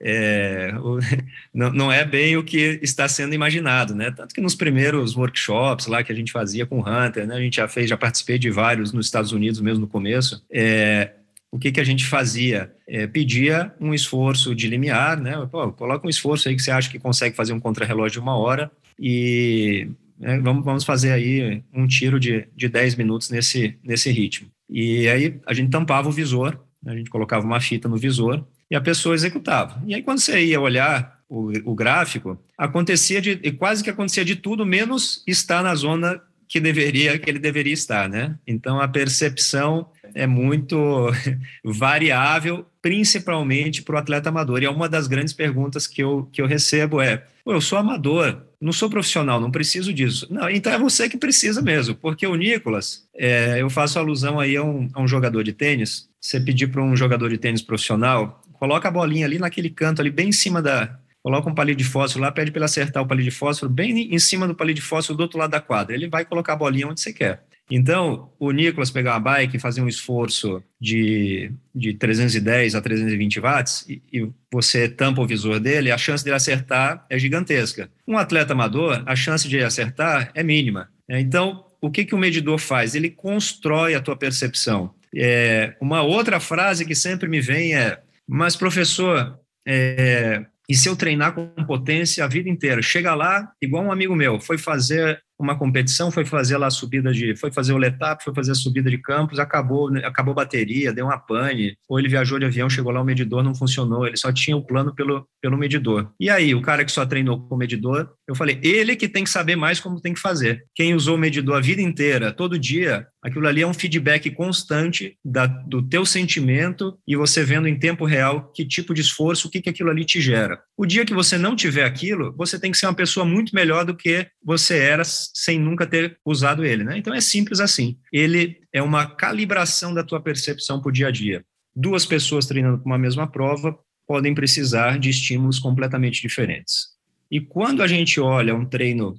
É, o, *laughs* não, não, é bem o que está sendo imaginado, né? Tanto que nos primeiros workshops lá que a gente fazia com o Hunter, né? A gente já fez, já participei de vários nos Estados Unidos mesmo no começo. É, o que, que a gente fazia? É, pedia um esforço de limiar, né? Pô, coloca um esforço aí que você acha que consegue fazer um contrarrelógio de uma hora e né, vamos, vamos fazer aí um tiro de, de 10 minutos nesse, nesse ritmo. E aí a gente tampava o visor, A gente colocava uma fita no visor e a pessoa executava. E aí, quando você ia olhar o, o gráfico, acontecia de quase que acontecia de tudo, menos estar na zona que deveria que ele deveria estar, né? Então a percepção é muito *laughs* variável, principalmente para o atleta amador. E é uma das grandes perguntas que eu, que eu recebo é: eu sou amador, não sou profissional, não preciso disso. Não, então é você que precisa mesmo, porque o Nicolas, é, eu faço alusão aí a um, a um jogador de tênis. Você pedir para um jogador de tênis profissional, coloca a bolinha ali naquele canto, ali bem em cima da, coloca um palito de fósforo lá, pede para ele acertar o palito de fósforo bem em cima do palito de fósforo do outro lado da quadra. Ele vai colocar a bolinha onde você quer. Então, o Nicolas pegar uma bike e fazer um esforço de, de 310 a 320 watts e, e, você tampa o visor dele, a chance dele acertar é gigantesca. Um atleta amador, a chance de acertar é mínima. É, então, o que, que o medidor faz? Ele constrói a tua percepção. É, uma outra frase que sempre me vem é: Mas, professor, é, e se eu treinar com potência a vida inteira, chega lá, igual um amigo meu, foi fazer uma competição, foi fazer lá a subida de, foi fazer o letap, foi fazer a subida de campos, acabou, acabou a bateria, deu uma pane, ou ele viajou de avião, chegou lá, o medidor não funcionou, ele só tinha o plano pelo, pelo medidor. E aí, o cara que só treinou com o medidor, eu falei, ele que tem que saber mais como tem que fazer. Quem usou o medidor a vida inteira, todo dia, aquilo ali é um feedback constante da, do teu sentimento e você vendo em tempo real que tipo de esforço, o que, que aquilo ali te gera. O dia que você não tiver aquilo, você tem que ser uma pessoa muito melhor do que você era sem nunca ter usado ele, né? Então é simples assim. Ele é uma calibração da tua percepção para o dia a dia. Duas pessoas treinando para uma mesma prova podem precisar de estímulos completamente diferentes. E quando a gente olha um treino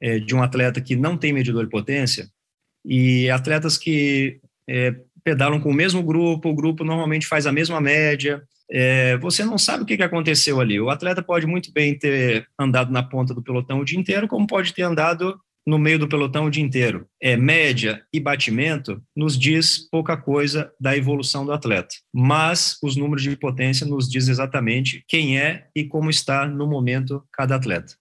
é, de um atleta que não tem medidor de potência e atletas que é, pedalam com o mesmo grupo, o grupo normalmente faz a mesma média, é, você não sabe o que, que aconteceu ali. O atleta pode muito bem ter andado na ponta do pelotão o dia inteiro, como pode ter andado no meio do pelotão o dia inteiro. É, média e batimento nos diz pouca coisa da evolução do atleta, mas os números de potência nos diz exatamente quem é e como está no momento cada atleta.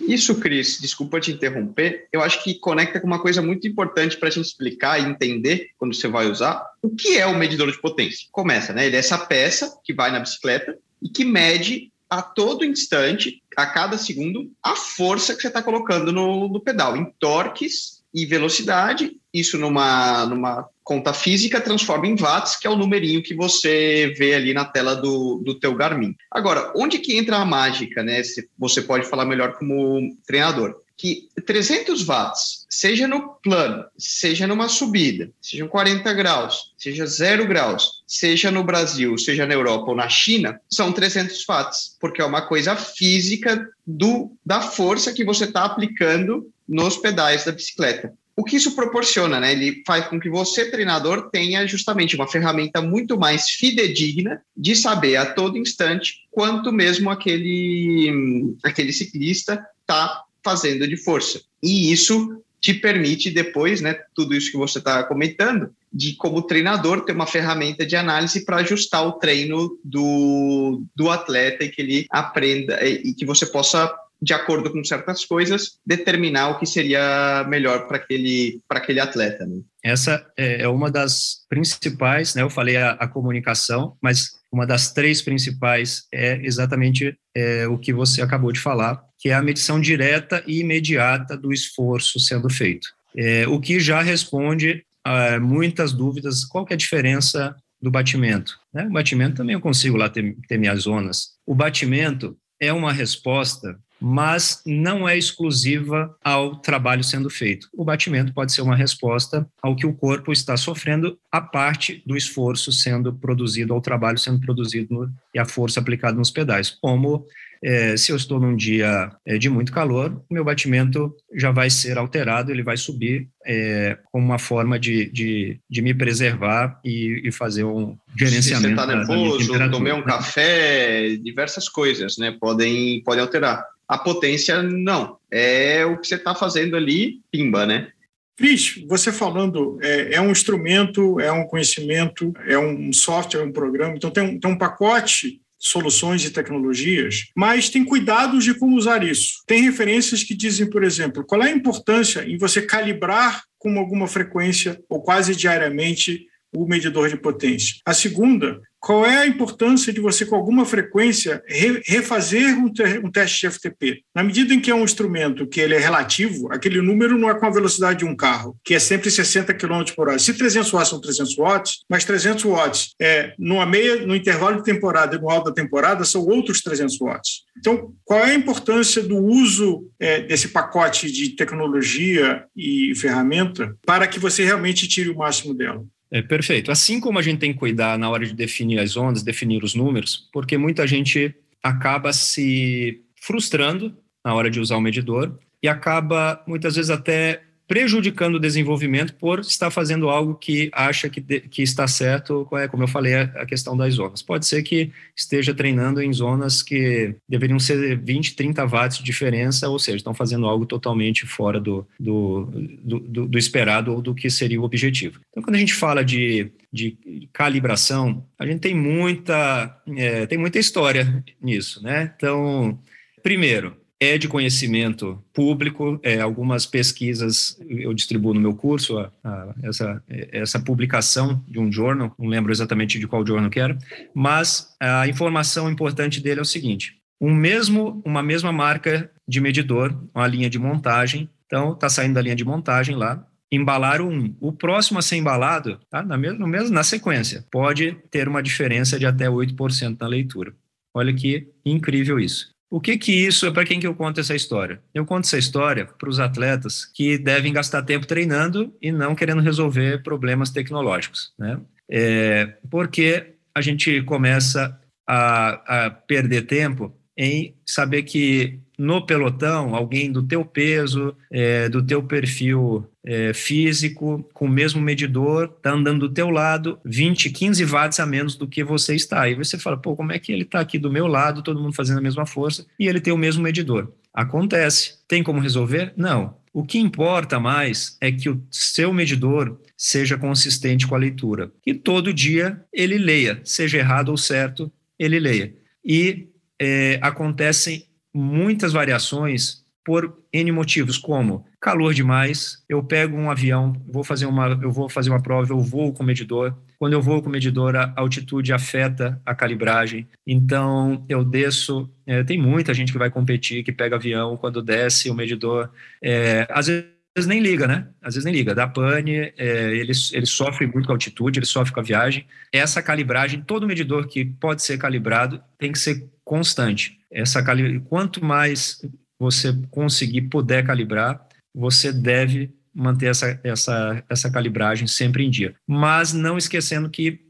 Isso, Cris, desculpa te interromper, eu acho que conecta com uma coisa muito importante para a gente explicar e entender quando você vai usar o que é o medidor de potência. Começa, né? Ele é essa peça que vai na bicicleta e que mede a todo instante, a cada segundo, a força que você está colocando no, no pedal, em torques e velocidade. Isso numa, numa conta física transforma em watts, que é o numerinho que você vê ali na tela do, do teu Garmin. Agora, onde que entra a mágica, né? Você pode falar melhor como treinador que 300 watts, seja no plano, seja numa subida, seja 40 graus, seja 0 graus, seja no Brasil, seja na Europa ou na China, são 300 watts, porque é uma coisa física do, da força que você está aplicando nos pedais da bicicleta. O que isso proporciona, né? Ele faz com que você, treinador, tenha justamente uma ferramenta muito mais fidedigna de saber a todo instante quanto mesmo aquele, aquele ciclista está fazendo de força. E isso te permite depois, né, tudo isso que você está comentando, de como treinador ter uma ferramenta de análise para ajustar o treino do, do atleta e que ele aprenda e que você possa de acordo com certas coisas, determinar o que seria melhor para aquele, aquele atleta. Né? Essa é, é uma das principais, né? Eu falei a, a comunicação, mas uma das três principais é exatamente é, o que você acabou de falar, que é a medição direta e imediata do esforço sendo feito. É, o que já responde a muitas dúvidas, qual é a diferença do batimento? Né? O batimento também eu consigo lá ter, ter minhas zonas. O batimento é uma resposta mas não é exclusiva ao trabalho sendo feito. O batimento pode ser uma resposta ao que o corpo está sofrendo, a parte do esforço sendo produzido, ao trabalho sendo produzido e a força aplicada nos pedais, como é, se eu estou num dia é, de muito calor, o meu batimento já vai ser alterado, ele vai subir é, como uma forma de, de, de me preservar e, e, fazer um gerenciamento. Se você está nervoso, tomei um café, diversas coisas, né? Podem, podem alterar. A potência, não. É o que você está fazendo ali, pimba, né? Cris, você falando, é, é, um instrumento, é um conhecimento, é um software, é um programa, então tem um, tem um pacote soluções e tecnologias, mas tem cuidados de como usar isso. Tem referências que dizem, por exemplo, qual é a importância em você calibrar com alguma frequência ou quase diariamente o medidor de potência. A segunda, qual é a importância de você, com alguma frequência, re refazer um, um, teste de FTP? Na medida em que é um instrumento que ele é relativo, aquele número não é com a velocidade de um carro, que é sempre 60 km por hora. Se 300 watts são 300 watts, mas 300 watts é, numa meia, no intervalo de temporada e no alto da temporada são outros 300 watts. Então, qual é a importância do uso é, desse pacote de tecnologia e ferramenta para que você realmente tire o máximo dela? É, perfeito. Assim como a gente tem que cuidar na hora de definir as ondas, definir os números, porque muita gente acaba se frustrando na hora de usar o medidor e acaba muitas vezes até prejudicando o desenvolvimento por estar fazendo algo que acha que, de, que está certo, é, como eu falei, a questão das zonas. Pode ser que esteja treinando em zonas que deveriam ser 20, 30 watts de diferença, ou seja, estão fazendo algo totalmente fora do, do, do, do esperado ou do que seria o objetivo. Então, quando a gente fala de, de calibração, a gente tem muita, é, tem muita história nisso, né? Então, primeiro, é de conhecimento público. É, algumas pesquisas eu distribuo no meu curso, a, a, essa, essa publicação de um jornal, não lembro exatamente de qual jornal que era, mas a informação importante dele é o seguinte: um mesmo, uma mesma marca de medidor, uma linha de montagem, então está saindo da linha de montagem lá, embalaram um. O próximo a ser embalado, tá? na, mesmo, na sequência, pode ter uma diferença de até 8% na leitura. Olha que incrível isso. O que que isso é para quem que eu conto essa história? Eu conto essa história para os atletas que devem gastar tempo treinando e não querendo resolver problemas tecnológicos, né? É, porque a gente começa a, a perder tempo em saber que no pelotão, alguém do teu peso, é, do teu perfil é, físico, com o mesmo medidor, está andando do teu lado, 20, 15 watts a menos do que você está. Aí você fala, pô, como é que ele está aqui do meu lado, todo mundo fazendo a mesma força, e ele tem o mesmo medidor? Acontece. Tem como resolver? Não. O que importa mais é que o seu medidor seja consistente com a leitura. E todo dia ele leia, seja errado ou certo, ele leia. E é, acontecem muitas variações por N motivos, como calor demais, eu pego um avião, vou fazer uma, eu vou fazer uma prova, eu vou com medidor. Quando eu vou com medidor, a altitude afeta a calibragem. Então, eu desço. É, tem muita gente que vai competir, que pega avião, quando desce o medidor. É, às vezes nem liga, né? Às vezes nem liga. Da pane, é, ele, ele sofre muito com a altitude, ele sofre com a viagem. Essa calibragem, todo medidor que pode ser calibrado tem que ser constante. Essa cali... Quanto mais você conseguir, puder calibrar, você deve manter essa, essa, essa calibragem sempre em dia. Mas não esquecendo que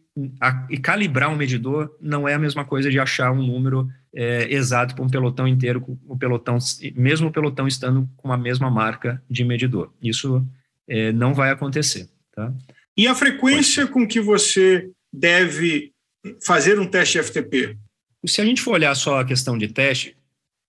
a, e calibrar um medidor não é a mesma coisa de achar um número é, exato para um pelotão inteiro, o pelotão, mesmo o pelotão estando com a mesma marca de medidor. Isso é, não vai acontecer. Tá? E a frequência com que você deve fazer um teste FTP? Se a gente for olhar só a questão de teste,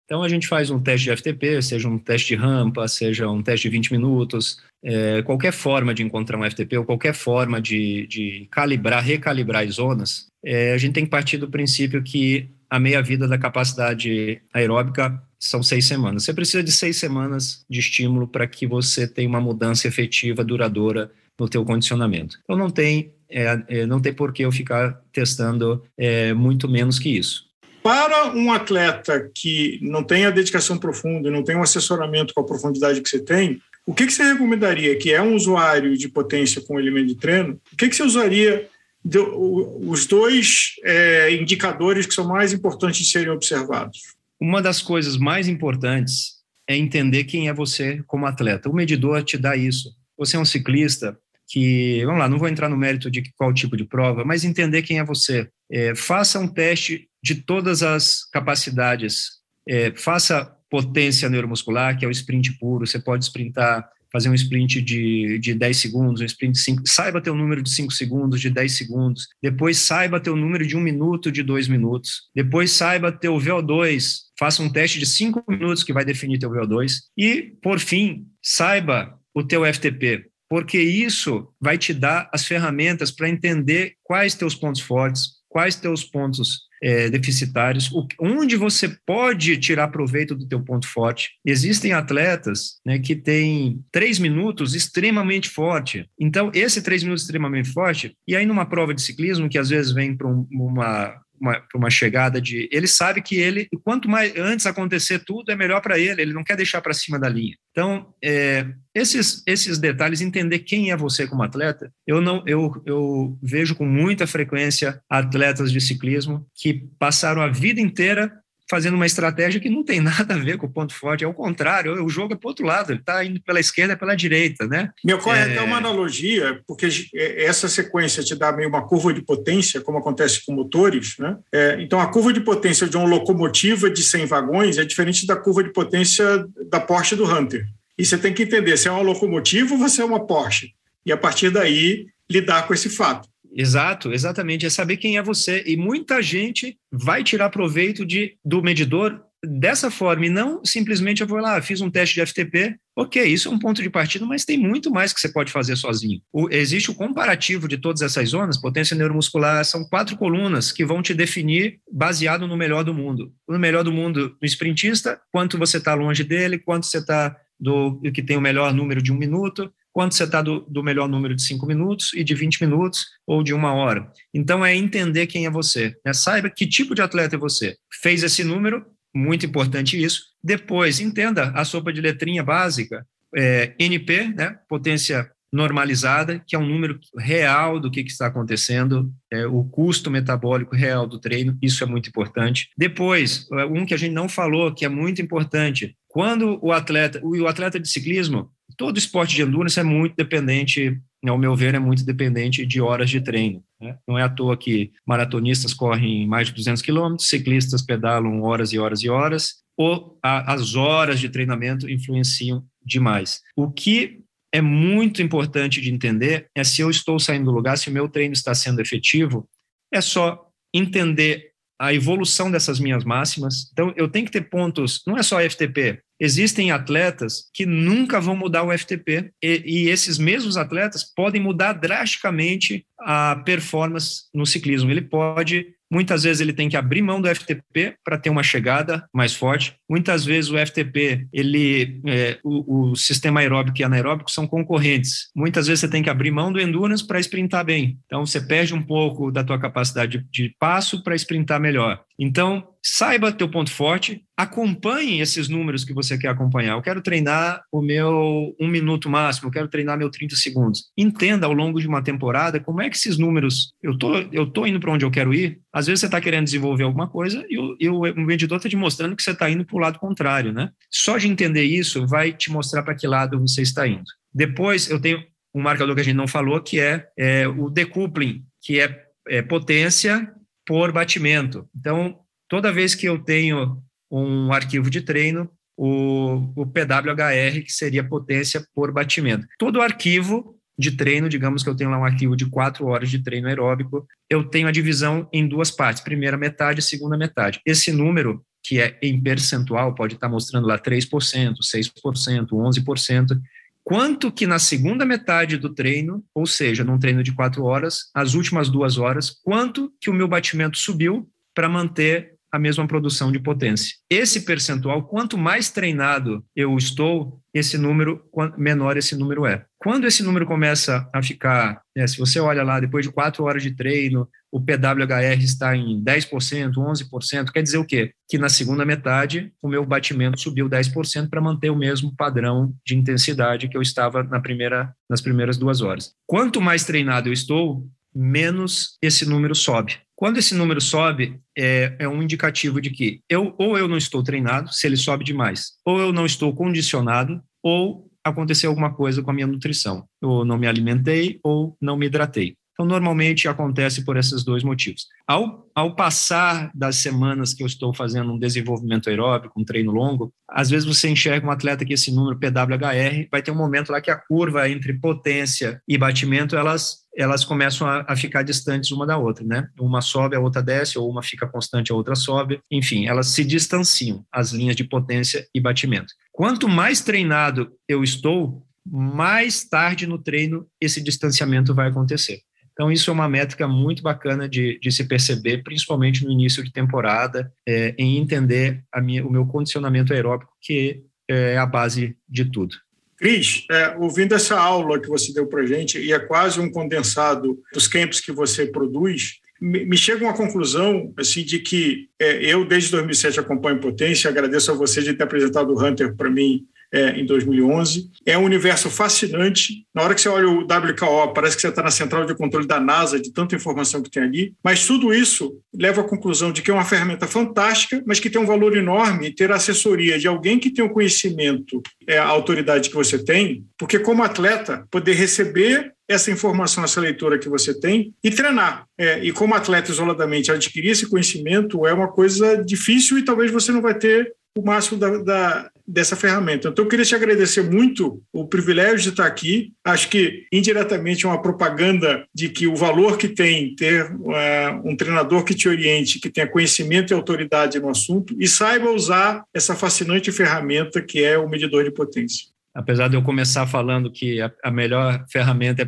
então a gente faz um teste de FTP, seja um teste de rampa, seja um teste de 20 minutos, é, qualquer forma de encontrar um FTP ou qualquer forma de, de calibrar, recalibrar as zonas, é, a gente tem que partir do princípio que a meia-vida da capacidade aeróbica são seis semanas. Você precisa de seis semanas de estímulo para que você tenha uma mudança efetiva, duradoura no teu condicionamento. Então não tem, é, é, não tem por que eu ficar testando é, muito menos que isso. Para um atleta que não tem a dedicação profunda, não tem um assessoramento com a profundidade que você tem, o que, que você recomendaria? Que é um usuário de potência com elemento de treino, o que, que você usaria de, os dois é, indicadores que são mais importantes de serem observados? Uma das coisas mais importantes é entender quem é você como atleta. O medidor te dá isso. Você é um ciclista que, vamos lá, não vou entrar no mérito de qual tipo de prova, mas entender quem é você. É, faça um teste de todas as capacidades. É, faça potência neuromuscular, que é o sprint puro. Você pode sprintar fazer um sprint de, de 10 segundos, um sprint de 5, saiba um número de 5 segundos, de 10 segundos, depois saiba um número de 1 minuto, de 2 minutos, depois saiba ter o VO2, faça um teste de 5 minutos que vai definir teu VO2 e, por fim, saiba o teu FTP, porque isso vai te dar as ferramentas para entender quais teus pontos fortes, quais teus pontos é, deficitários, o, onde você pode tirar proveito do teu ponto forte. Existem atletas né, que têm três minutos extremamente forte. Então, esse três minutos extremamente forte, e aí numa prova de ciclismo, que às vezes vem para um, uma uma, uma chegada de. Ele sabe que ele, quanto mais antes acontecer tudo, é melhor para ele, ele não quer deixar para cima da linha. Então, é, esses, esses detalhes, entender quem é você como atleta, eu não eu, eu vejo com muita frequência atletas de ciclismo que passaram a vida inteira fazendo uma estratégia que não tem *laughs* nada a ver com o ponto forte, é o contrário, o jogo é para o outro lado, ele está indo pela esquerda e pela direita, né? Me ocorre é... até uma analogia, porque essa sequência te dá meio uma curva de potência, como acontece com motores, né? É, então, a curva de potência de uma locomotiva de 100 vagões é diferente da curva de potência da Porsche do Hunter. E você tem que entender se é uma locomotiva ou você é uma Porsche. E, a partir daí, lidar com esse fato. Exato, exatamente. É saber quem é você. E muita gente vai tirar proveito de, do medidor dessa forma e não simplesmente eu vou lá, fiz um teste de FTP. Ok, isso é um ponto de partida, mas tem muito mais que você pode fazer sozinho. O, existe o comparativo de todas essas zonas, potência neuromuscular, são quatro colunas que vão te definir baseado no melhor do mundo. No melhor do mundo no sprintista, quanto você está longe dele, quanto você está do que tem o melhor número de um minuto, quanto você está do, do, melhor número de cinco minutos e de 20 minutos ou de uma hora. Então, é entender quem é você. Né? Saiba que tipo de atleta é você. Fez esse número, muito importante isso. Depois, entenda a sopa de letrinha básica, é, NP, né? potência normalizada, que é um número real do que, que está acontecendo, é, o custo metabólico real do treino, isso é muito importante. Depois, um que a gente não falou, que é muito importante, quando o atleta, o atleta de ciclismo, todo esporte de endurance é muito dependente, ao meu ver, é muito dependente de horas de treino. Né? Não é à toa que maratonistas correm mais de 200 quilômetros, ciclistas pedalam horas e horas e horas, ou a, as horas de treinamento influenciam demais. O que é muito importante de entender é se eu estou saindo do lugar, se o meu treino está sendo efetivo, é só entender a evolução dessas minhas máximas. Então, eu tenho que ter pontos, não é só FTP, Existem atletas que nunca vão mudar o FTP e, e, esses mesmos atletas podem mudar drasticamente a performance no ciclismo. Ele pode Muitas vezes ele tem que abrir mão do FTP para ter uma chegada mais forte. Muitas vezes o FTP, ele, é, o, o, sistema aeróbico e anaeróbico são concorrentes. Muitas vezes você tem que abrir mão do endurance para sprintar bem. Então você perde um pouco da tua capacidade de, de passo para sprintar melhor. Então saiba teu ponto forte, acompanhe esses números que você quer acompanhar. Eu quero treinar o meu um minuto máximo, eu quero treinar meu 30 segundos. Entenda ao longo de uma temporada como é que esses números, eu tô, eu tô indo para onde eu quero ir. Às vezes você está querendo desenvolver alguma coisa e o, e o vendedor está te mostrando que você está indo para o lado contrário, né? Só de entender isso vai te mostrar para que lado você está indo. Depois eu tenho um marcador que a gente não falou, que é, é o decoupling, que é, é potência por batimento. Então, toda vez que eu tenho um arquivo de treino, o, o PWHR, que seria potência por batimento. Todo arquivo de treino, digamos que eu tenho lá um arquivo de quatro horas de treino aeróbico, eu tenho a divisão em duas partes, primeira metade e segunda metade. Esse número, que é em percentual, pode estar mostrando lá 3%, 6%, 11%, quanto que na segunda metade do treino, ou seja, num treino de quatro horas, as últimas duas horas, quanto que o meu batimento subiu para manter a mesma produção de potência. Esse percentual, quanto mais treinado eu estou, esse número, menor esse número é. Quando esse número começa a ficar, né, se você olha lá, depois de quatro horas de treino, o PWHR está em 10%, 11%, quer dizer o quê? Que na segunda metade, o meu batimento subiu 10% para manter o mesmo padrão de intensidade que eu estava na primeira, nas primeiras duas horas. Quanto mais treinado eu estou, menos esse número sobe. Quando esse número sobe, é, é, um indicativo de que eu ou eu não estou treinado, se ele sobe demais, ou eu não estou condicionado, ou aconteceu alguma coisa com a minha nutrição. Eu não me alimentei ou não me hidratei. Então, normalmente acontece por esses dois motivos. Ao, ao passar das semanas que eu estou fazendo um desenvolvimento aeróbico, um treino longo, às vezes você enxerga um atleta que esse número PWHR vai ter um momento lá que a curva entre potência e batimento elas elas começam a, a, ficar distantes uma da outra, né? Uma sobe, a outra desce, ou uma fica constante, a outra sobe. Enfim, elas se distanciam, as linhas de potência e batimento. Quanto mais treinado eu estou, mais tarde no treino esse distanciamento vai acontecer. Então, isso é uma métrica muito bacana de, de se perceber, principalmente no início de temporada, é, em entender minha, o meu condicionamento aeróbico, que é a base de tudo. Cris, é, ouvindo essa aula que você deu para gente, e é quase um condensado dos campos que você produz, me, me chega uma conclusão assim de que é, eu, desde 2007, acompanho Potência, agradeço a você de ter apresentado o Hunter para mim é, em 2011. É um universo fascinante. Na hora que você olha o WKO, parece que você está na central de controle da NASA, de tanta informação que tem ali. Mas tudo isso leva à conclusão de que é uma ferramenta fantástica, mas que tem um valor enorme ter a assessoria de alguém que tem o conhecimento, é, a autoridade que você tem, porque como atleta, poder receber essa informação, essa leitura que você tem e treinar. É, e como atleta isoladamente, adquirir esse conhecimento é uma coisa difícil e talvez você não vai ter o máximo da, da, dessa ferramenta. Então, eu queria te agradecer muito o privilégio de estar aqui. Acho que, indiretamente, é uma propaganda de que o valor que tem ter uh, um treinador que te oriente, que tenha conhecimento e autoridade no assunto e saiba usar essa fascinante ferramenta que é o medidor de potência. Apesar de eu começar falando que a melhor ferramenta é a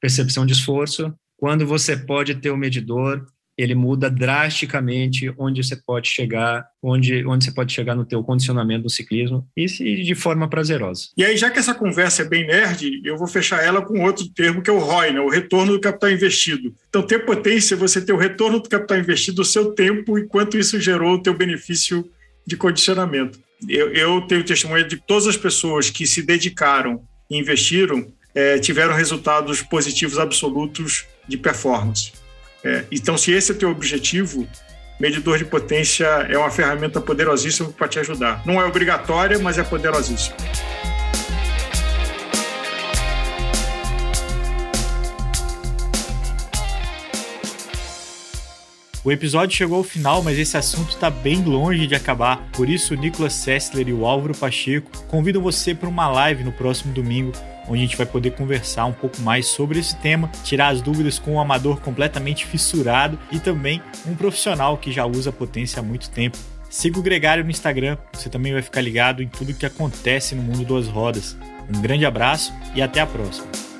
percepção de esforço, quando você pode ter o medidor, ele muda drasticamente onde você pode chegar, onde, onde você pode chegar no teu condicionamento do ciclismo e de forma prazerosa. E aí, já que essa conversa é bem nerd, eu vou fechar ela com outro termo que é o ROI, né? o retorno do capital investido. Então, ter potência, você ter o retorno do capital investido, o seu tempo e quanto isso gerou o teu benefício de condicionamento. Eu, eu tenho testemunho de todas as pessoas que se dedicaram e investiram é, tiveram resultados positivos absolutos de performance. É, então, se esse é o teu objetivo, medidor de potência é uma ferramenta poderosíssima para te ajudar. Não é obrigatória, mas é poderosíssima. O episódio chegou ao final, mas esse assunto está bem longe de acabar. Por isso, o Nicolas Sessler e o Álvaro Pacheco convidam você para uma live no próximo domingo onde a gente vai poder conversar um pouco mais sobre esse tema, tirar as dúvidas com um amador completamente fissurado e também um profissional que já usa potência há muito tempo. Siga o Gregário no Instagram, você também vai ficar ligado em tudo que acontece no mundo das rodas. Um grande abraço e até a próxima.